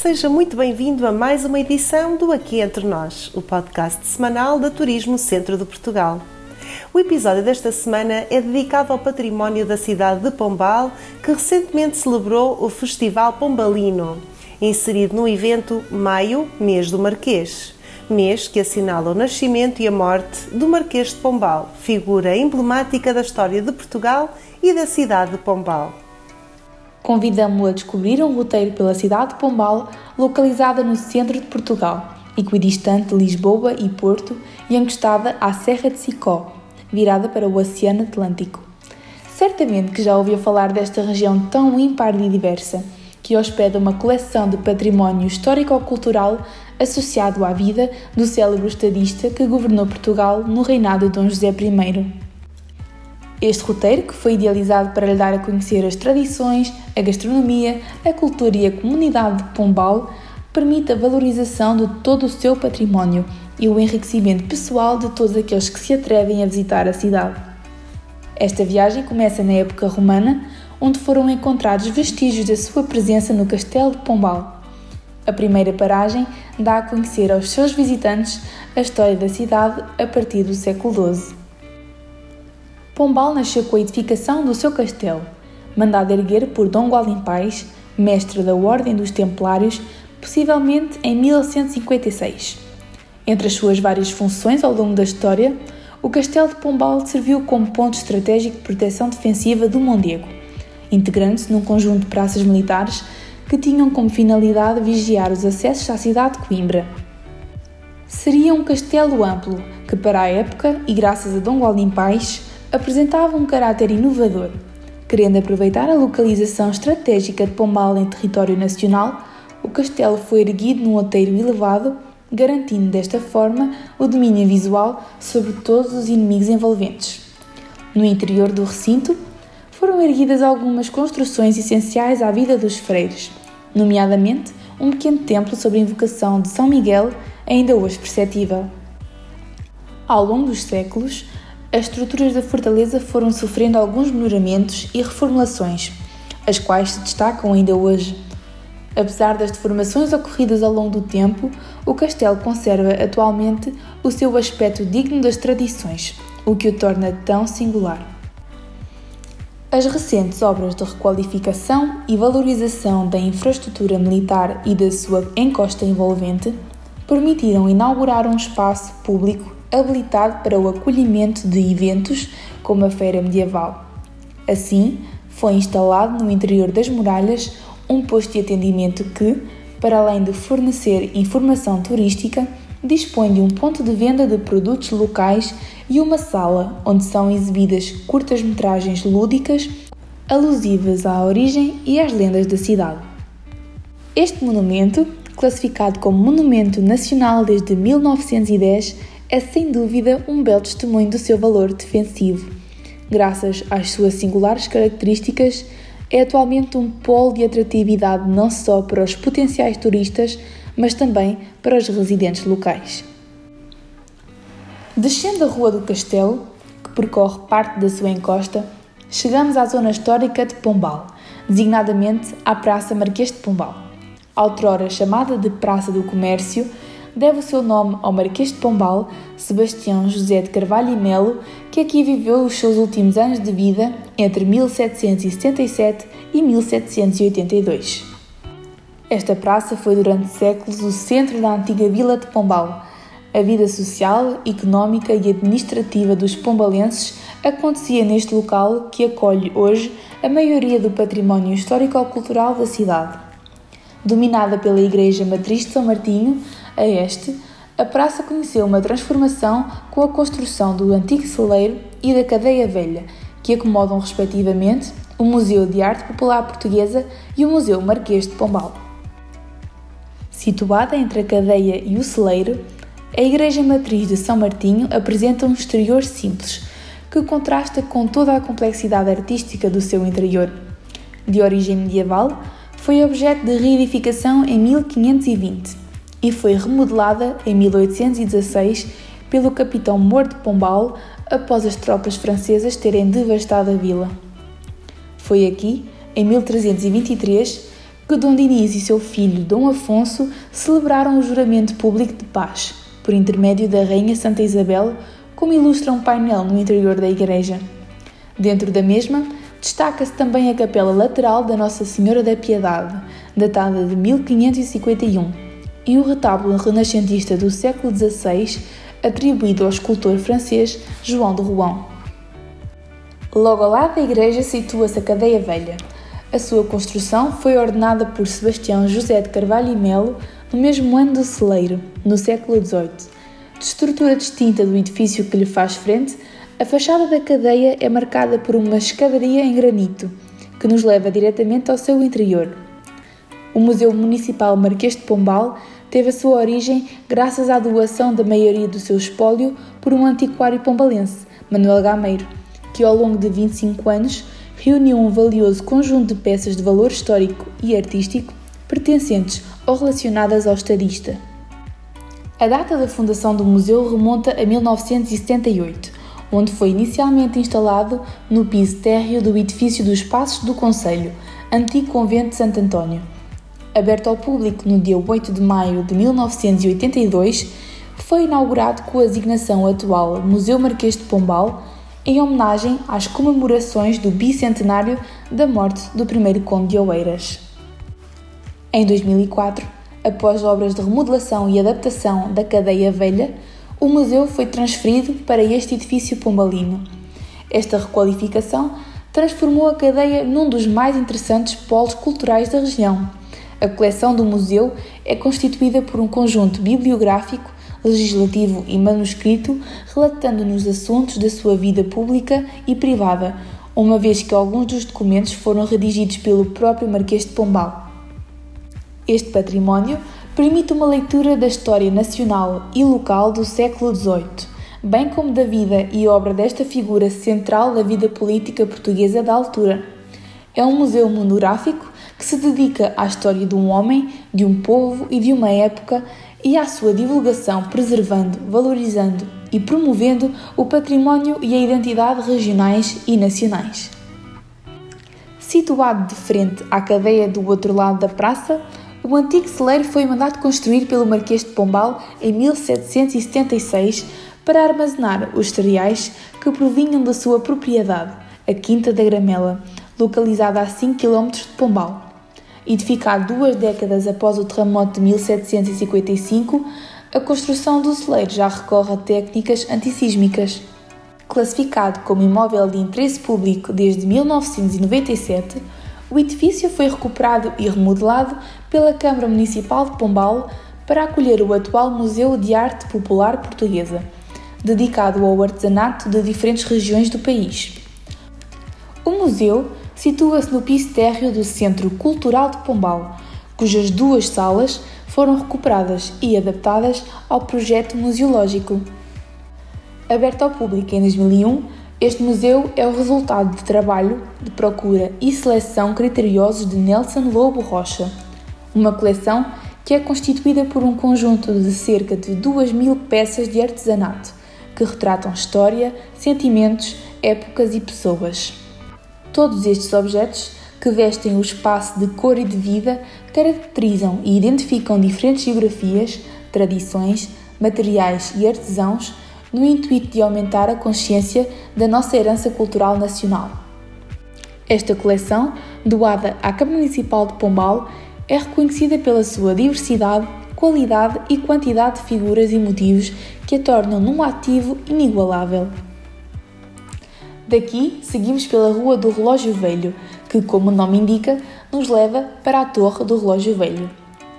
Seja muito bem-vindo a mais uma edição do Aqui Entre Nós, o podcast semanal da Turismo Centro de Portugal. O episódio desta semana é dedicado ao património da cidade de Pombal, que recentemente celebrou o Festival Pombalino, inserido no evento Maio, mês do Marquês, mês que assinala o nascimento e a morte do Marquês de Pombal, figura emblemática da história de Portugal e da cidade de Pombal. Convidamo-lo a descobrir um roteiro pela cidade de Pombal, localizada no centro de Portugal, equidistante de Lisboa e Porto e encostada à Serra de Sicó, virada para o Oceano Atlântico. Certamente que já ouviu falar desta região tão ímpar e diversa, que hospeda uma coleção de património histórico-cultural associado à vida do célebre estadista que governou Portugal no reinado de Dom José I. Este roteiro, que foi idealizado para lhe dar a conhecer as tradições, a gastronomia, a cultura e a comunidade de Pombal, permite a valorização de todo o seu património e o enriquecimento pessoal de todos aqueles que se atrevem a visitar a cidade. Esta viagem começa na época romana, onde foram encontrados vestígios da sua presença no Castelo de Pombal. A primeira paragem dá a conhecer aos seus visitantes a história da cidade a partir do século XII. Pombal nasceu com a edificação do seu castelo, mandado erguer por Dom Gualdim Pais, mestre da Ordem dos Templários, possivelmente em 1156. Entre as suas várias funções ao longo da história, o Castelo de Pombal serviu como ponto estratégico de proteção defensiva do Mondego, integrando-se num conjunto de praças militares que tinham como finalidade vigiar os acessos à cidade de Coimbra. Seria um castelo amplo que, para a época e graças a Dom Gualdim Pais, apresentava um caráter inovador, querendo aproveitar a localização estratégica de Pombal em território nacional, o castelo foi erguido num outeiro elevado, garantindo desta forma o domínio visual sobre todos os inimigos envolventes. No interior do recinto, foram erguidas algumas construções essenciais à vida dos freiros, nomeadamente um pequeno templo sobre a invocação de São Miguel, ainda hoje perceptível. Ao longo dos séculos, as estruturas da fortaleza foram sofrendo alguns melhoramentos e reformulações, as quais se destacam ainda hoje. Apesar das deformações ocorridas ao longo do tempo, o castelo conserva atualmente o seu aspecto digno das tradições, o que o torna tão singular. As recentes obras de requalificação e valorização da infraestrutura militar e da sua encosta envolvente permitiram inaugurar um espaço público habilitado para o acolhimento de eventos como a Feira Medieval. Assim, foi instalado no interior das muralhas um posto de atendimento que, para além de fornecer informação turística, dispõe de um ponto de venda de produtos locais e uma sala onde são exibidas curtas-metragens lúdicas alusivas à origem e às lendas da cidade. Este monumento, classificado como Monumento Nacional desde 1910, é sem dúvida um belo testemunho do seu valor defensivo. Graças às suas singulares características, é atualmente um polo de atratividade não só para os potenciais turistas, mas também para os residentes locais. Descendo a Rua do Castelo, que percorre parte da sua encosta, chegamos à zona histórica de Pombal, designadamente à Praça Marquês de Pombal. Outrora chamada de Praça do Comércio, deve o seu nome ao Marquês de Pombal, Sebastião José de Carvalho e Melo, que aqui viveu os seus últimos anos de vida entre 1777 e 1782. Esta praça foi durante séculos o centro da antiga vila de Pombal. A vida social, económica e administrativa dos pombalenses acontecia neste local que acolhe hoje a maioria do património histórico-cultural da cidade. Dominada pela Igreja Matriz de São Martinho, a este, a praça conheceu uma transformação com a construção do antigo celeiro e da cadeia velha, que acomodam respectivamente o Museu de Arte Popular Portuguesa e o Museu Marquês de Pombal. Situada entre a cadeia e o celeiro, a Igreja Matriz de São Martinho apresenta um exterior simples, que contrasta com toda a complexidade artística do seu interior. De origem medieval, foi objeto de reedificação em 1520 e foi remodelada em 1816 pelo capitão de Pombal após as tropas francesas terem devastado a vila. Foi aqui, em 1323, que Dom Dinis e seu filho Dom Afonso celebraram o juramento público de paz, por intermédio da Rainha Santa Isabel, como ilustra um painel no interior da igreja. Dentro da mesma, destaca-se também a capela lateral da Nossa Senhora da Piedade, datada de 1551, e o retábulo renascentista do século XVI, atribuído ao escultor francês João de Rouen. Logo ao lado da igreja situa-se a Cadeia Velha. A sua construção foi ordenada por Sebastião José de Carvalho e Melo no mesmo ano do celeiro, no século XVIII. De estrutura distinta do edifício que lhe faz frente, a fachada da cadeia é marcada por uma escadaria em granito, que nos leva diretamente ao seu interior. O Museu Municipal Marquês de Pombal teve a sua origem graças à doação da maioria do seu espólio por um antiquário pombalense, Manuel Gameiro, que ao longo de 25 anos reuniu um valioso conjunto de peças de valor histórico e artístico pertencentes ou relacionadas ao estadista. A data da fundação do museu remonta a 1978, onde foi inicialmente instalado no piso térreo do edifício dos Passos do Conselho, antigo convento de Santo António. Aberto ao público no dia 8 de maio de 1982, foi inaugurado com a designação atual Museu Marquês de Pombal, em homenagem às comemorações do bicentenário da morte do primeiro conde de Oeiras. Em 2004, após obras de remodelação e adaptação da cadeia velha, o museu foi transferido para este edifício pombalino. Esta requalificação transformou a cadeia num dos mais interessantes polos culturais da região. A coleção do museu é constituída por um conjunto bibliográfico, legislativo e manuscrito relatando-nos assuntos da sua vida pública e privada, uma vez que alguns dos documentos foram redigidos pelo próprio Marquês de Pombal. Este património permite uma leitura da história nacional e local do século XVIII, bem como da vida e obra desta figura central da vida política portuguesa da altura. É um museu monográfico que se dedica à história de um homem, de um povo e de uma época e à sua divulgação, preservando, valorizando e promovendo o património e a identidade regionais e nacionais. Situado de frente à cadeia do outro lado da praça, o antigo celeiro foi mandado construir pelo Marquês de Pombal em 1776 para armazenar os cereais que provinham da sua propriedade, a Quinta da Gramela, localizada a 5 km de Pombal. Edificado duas décadas após o terremoto de 1755, a construção do celeiro já recorre a técnicas antissísmicas. Classificado como imóvel de interesse público desde 1997, o edifício foi recuperado e remodelado pela Câmara Municipal de Pombal para acolher o atual Museu de Arte Popular Portuguesa, dedicado ao artesanato de diferentes regiões do país. O museu situa-se no piso térreo do Centro Cultural de Pombal, cujas duas salas foram recuperadas e adaptadas ao projeto museológico. Aberto ao público em 2001, este museu é o resultado de trabalho de procura e seleção criteriosos de Nelson Lobo Rocha, uma coleção que é constituída por um conjunto de cerca de 2 mil peças de artesanato que retratam história, sentimentos, épocas e pessoas. Todos estes objetos, que vestem o espaço de cor e de vida, caracterizam e identificam diferentes geografias, tradições, materiais e artesãos no intuito de aumentar a consciência da nossa herança cultural nacional. Esta coleção, doada à Câmara Municipal de Pombal, é reconhecida pela sua diversidade, qualidade e quantidade de figuras e motivos que a tornam num ativo inigualável. Daqui seguimos pela Rua do Relógio Velho, que, como o nome indica, nos leva para a Torre do Relógio Velho.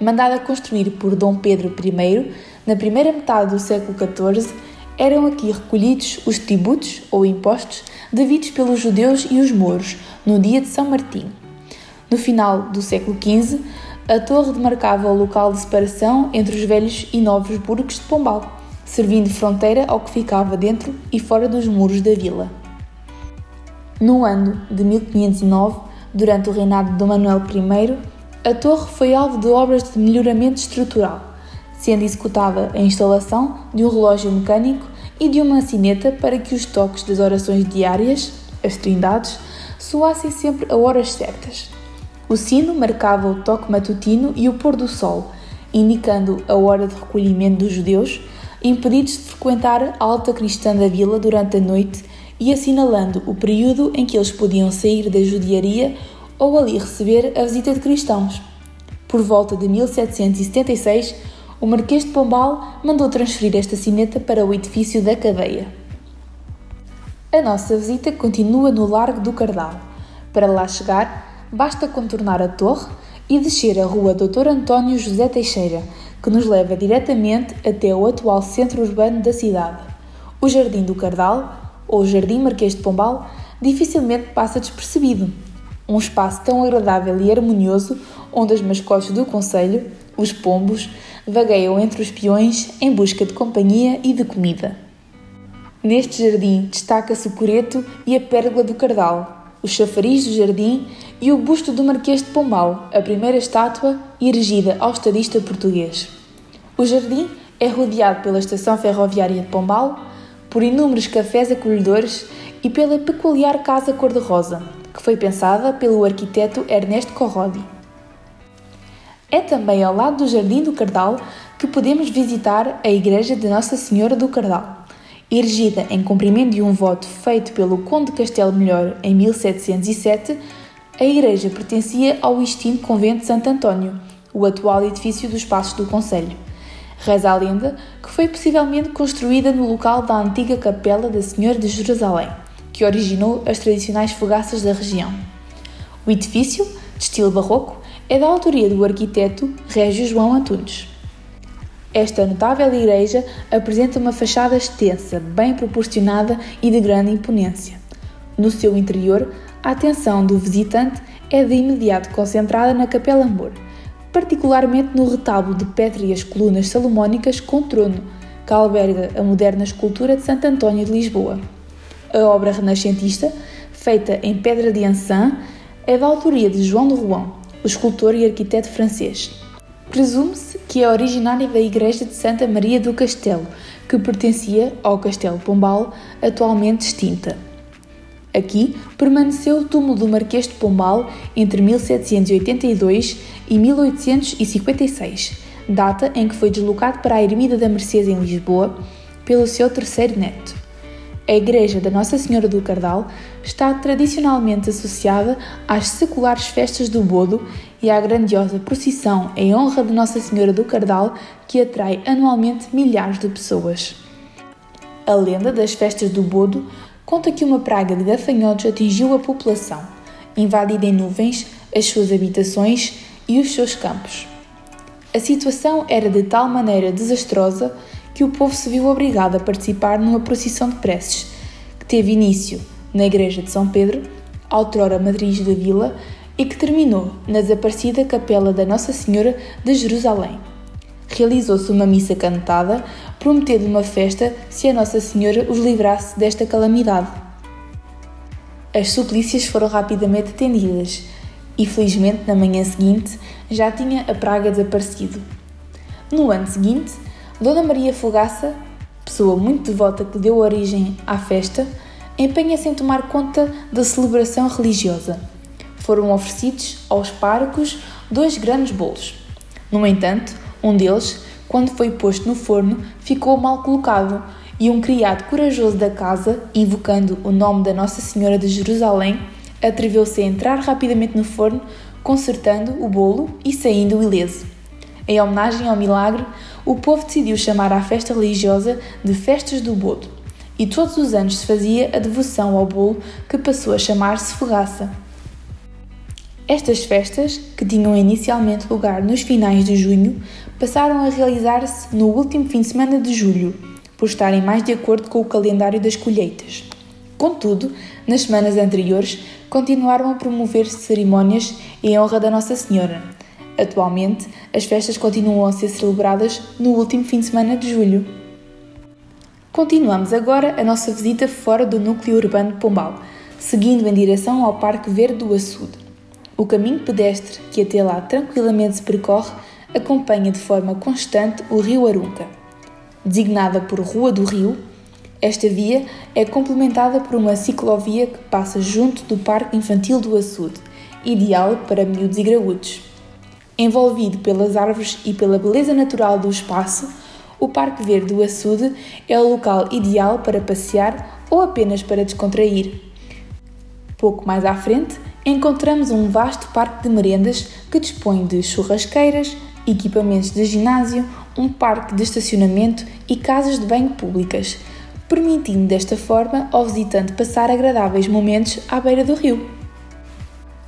Mandada construir por Dom Pedro I na primeira metade do século XIV, eram aqui recolhidos os tributos ou impostos devidos pelos judeus e os mouros no dia de São Martim. No final do século XV, a torre demarcava o local de separação entre os velhos e novos burgos de Pombal, servindo de fronteira ao que ficava dentro e fora dos muros da vila. No ano de 1509, durante o reinado de Manuel I, a torre foi alvo de obras de melhoramento estrutural sendo executada a instalação de um relógio mecânico e de uma sineta para que os toques das orações diárias, as trindades, soassem sempre a horas certas. O sino marcava o toque matutino e o pôr do sol, indicando a hora de recolhimento dos judeus, impedidos de frequentar a alta cristã da vila durante a noite e assinalando o período em que eles podiam sair da judiaria ou ali receber a visita de cristãos. Por volta de 1776, o Marquês de Pombal mandou transferir esta sineta para o edifício da cadeia. A nossa visita continua no Largo do Cardal. Para lá chegar, basta contornar a torre e descer a rua Dr. António José Teixeira, que nos leva diretamente até o atual centro urbano da cidade. O Jardim do Cardal, ou Jardim Marquês de Pombal, dificilmente passa despercebido. Um espaço tão agradável e harmonioso onde as mascotes do Conselho, os pombos, vagueiam entre os peões em busca de companhia e de comida. Neste jardim destaca-se o coreto e a pérgola do Cardal, o chafariz do jardim e o busto do Marquês de Pombal, a primeira estátua erigida ao estadista português. O jardim é rodeado pela estação ferroviária de Pombal, por inúmeros cafés acolhedores e pela peculiar Casa Cor-de-Rosa, que foi pensada pelo arquiteto Ernesto Corrodi. É também ao lado do Jardim do Cardal que podemos visitar a Igreja de Nossa Senhora do Cardal. Erigida em cumprimento de um voto feito pelo Conde Castelo Melhor em 1707, a igreja pertencia ao extinto Convento de Santo António, o atual edifício dos Passos do Conselho. Reza a lenda que foi possivelmente construída no local da antiga Capela da Senhora de Jerusalém, que originou as tradicionais fogaças da região. O edifício, de estilo barroco, é da autoria do arquiteto Régio João Antunes. Esta notável igreja apresenta uma fachada extensa, bem proporcionada e de grande imponência. No seu interior, a atenção do visitante é de imediato concentrada na Capela Amor, particularmente no retábulo de pétreas colunas salomónicas com trono, que alberga a moderna escultura de Santo António de Lisboa. A obra renascentista, feita em pedra de Ançã, é da autoria de João de Rouen, o escultor e arquiteto francês. Presume-se que é originária da igreja de Santa Maria do Castelo, que pertencia ao Castelo Pombal, atualmente extinta. Aqui permaneceu o túmulo do Marquês de Pombal entre 1782 e 1856, data em que foi deslocado para a Ermida da Mercês em Lisboa pelo seu terceiro neto. A Igreja da Nossa Senhora do Cardal está tradicionalmente associada às seculares festas do Bodo e à grandiosa procissão em honra de Nossa Senhora do Cardal que atrai anualmente milhares de pessoas. A lenda das festas do Bodo conta que uma praga de gafanhotos atingiu a população, invadida em nuvens as suas habitações e os seus campos. A situação era de tal maneira desastrosa que o povo se viu obrigado a participar numa procissão de preces, que teve início na Igreja de São Pedro, outrora matriz da vila, e que terminou na desaparecida Capela da Nossa Senhora de Jerusalém. Realizou-se uma missa cantada, prometendo uma festa se a Nossa Senhora os livrasse desta calamidade. As suplícias foram rapidamente atendidas e, felizmente, na manhã seguinte já tinha a praga desaparecido. No ano seguinte, Dona Maria Fogaça, pessoa muito devota que deu origem à festa, empenha-se em tomar conta da celebração religiosa. Foram oferecidos aos párocos dois grandes bolos. No entanto, um deles, quando foi posto no forno, ficou mal colocado e um criado corajoso da casa, invocando o nome da Nossa Senhora de Jerusalém, atreveu-se a entrar rapidamente no forno, consertando o bolo e saindo ileso. Em homenagem ao milagre, o povo decidiu chamar a festa religiosa de Festas do Bodo, e todos os anos se fazia a devoção ao bolo que passou a chamar-se fogaça. Estas festas, que tinham inicialmente lugar nos finais de junho, passaram a realizar-se no último fim de semana de julho, por estarem mais de acordo com o calendário das colheitas. Contudo, nas semanas anteriores, continuaram a promover-se cerimónias em honra da Nossa Senhora, Atualmente, as festas continuam a ser celebradas no último fim de semana de julho. Continuamos agora a nossa visita fora do núcleo urbano de Pombal, seguindo em direção ao Parque Verde do Açude. O caminho pedestre que até lá tranquilamente se percorre acompanha de forma constante o Rio Arunca. Designada por Rua do Rio, esta via é complementada por uma ciclovia que passa junto do Parque Infantil do Açude ideal para miúdos e graúdos. Envolvido pelas árvores e pela beleza natural do espaço, o Parque Verde do Açude é o local ideal para passear ou apenas para descontrair. Pouco mais à frente, encontramos um vasto parque de merendas que dispõe de churrasqueiras, equipamentos de ginásio, um parque de estacionamento e casas de banho públicas, permitindo desta forma ao visitante passar agradáveis momentos à beira do rio.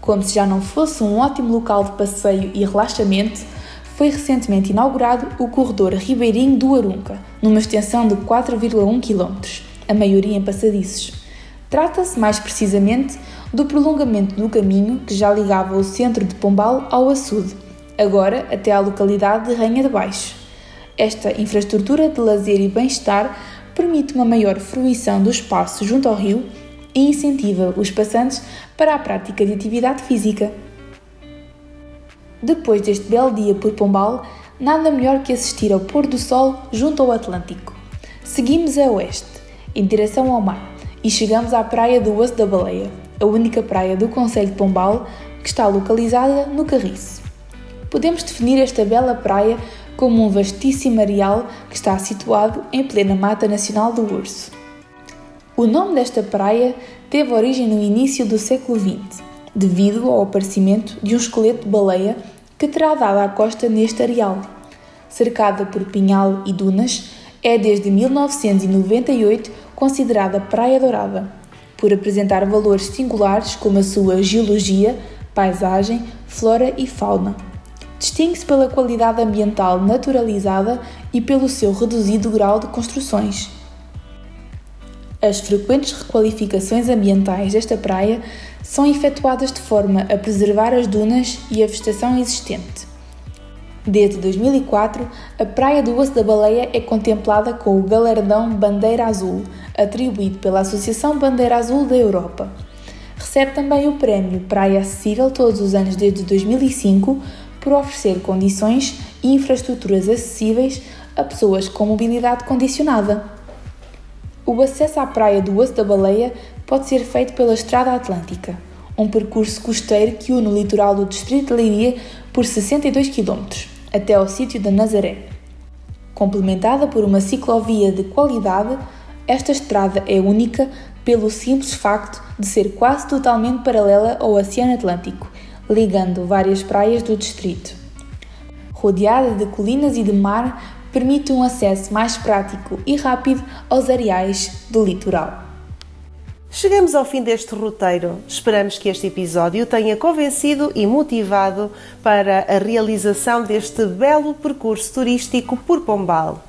Como se já não fosse um ótimo local de passeio e relaxamento, foi recentemente inaugurado o corredor Ribeirinho do Arunca, numa extensão de 4,1 km, a maioria em passadiços. Trata-se mais precisamente do prolongamento do caminho que já ligava o centro de Pombal ao açude, agora até à localidade de Rainha de Baixo. Esta infraestrutura de lazer e bem-estar permite uma maior fruição do espaço junto ao rio e incentiva os passantes para a prática de atividade física. Depois deste belo dia por Pombal, nada melhor que assistir ao pôr do sol junto ao Atlântico. Seguimos a oeste, em direção ao mar, e chegamos à praia do Osso da Baleia, a única praia do Conselho de Pombal que está localizada no Carriço. Podemos definir esta bela praia como um vastíssimo areal que está situado em plena Mata Nacional do Urso. O nome desta praia teve origem no início do século XX, devido ao aparecimento de um esqueleto de baleia que terá dado à costa neste areal. Cercada por pinhal e dunas, é desde 1998 considerada Praia Dourada, por apresentar valores singulares como a sua geologia, paisagem, flora e fauna. Distingue-se pela qualidade ambiental naturalizada e pelo seu reduzido grau de construções. As frequentes requalificações ambientais desta praia são efetuadas de forma a preservar as dunas e a vegetação existente. Desde 2004, a Praia do Osso da Baleia é contemplada com o galardão Bandeira Azul, atribuído pela Associação Bandeira Azul da Europa. Recebe também o prémio Praia Acessível todos os anos desde 2005 por oferecer condições e infraestruturas acessíveis a pessoas com mobilidade condicionada. O acesso à praia do Osso da Baleia pode ser feito pela Estrada Atlântica, um percurso costeiro que une o litoral do Distrito de Leiria por 62 km, até ao sítio da Nazaré. Complementada por uma ciclovia de qualidade, esta estrada é única pelo simples facto de ser quase totalmente paralela ao Oceano Atlântico, ligando várias praias do distrito. Rodeada de colinas e de mar, permite um acesso mais prático e rápido aos areais do litoral. Chegamos ao fim deste roteiro. Esperamos que este episódio tenha convencido e motivado para a realização deste belo percurso turístico por Pombal.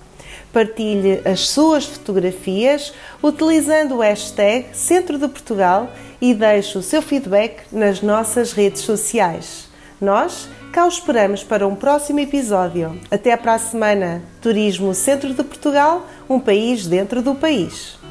Partilhe as suas fotografias utilizando o hashtag Centro de Portugal e deixe o seu feedback nas nossas redes sociais. Nós cá o esperamos para um próximo episódio. Até para a semana. Turismo Centro de Portugal, um país dentro do país.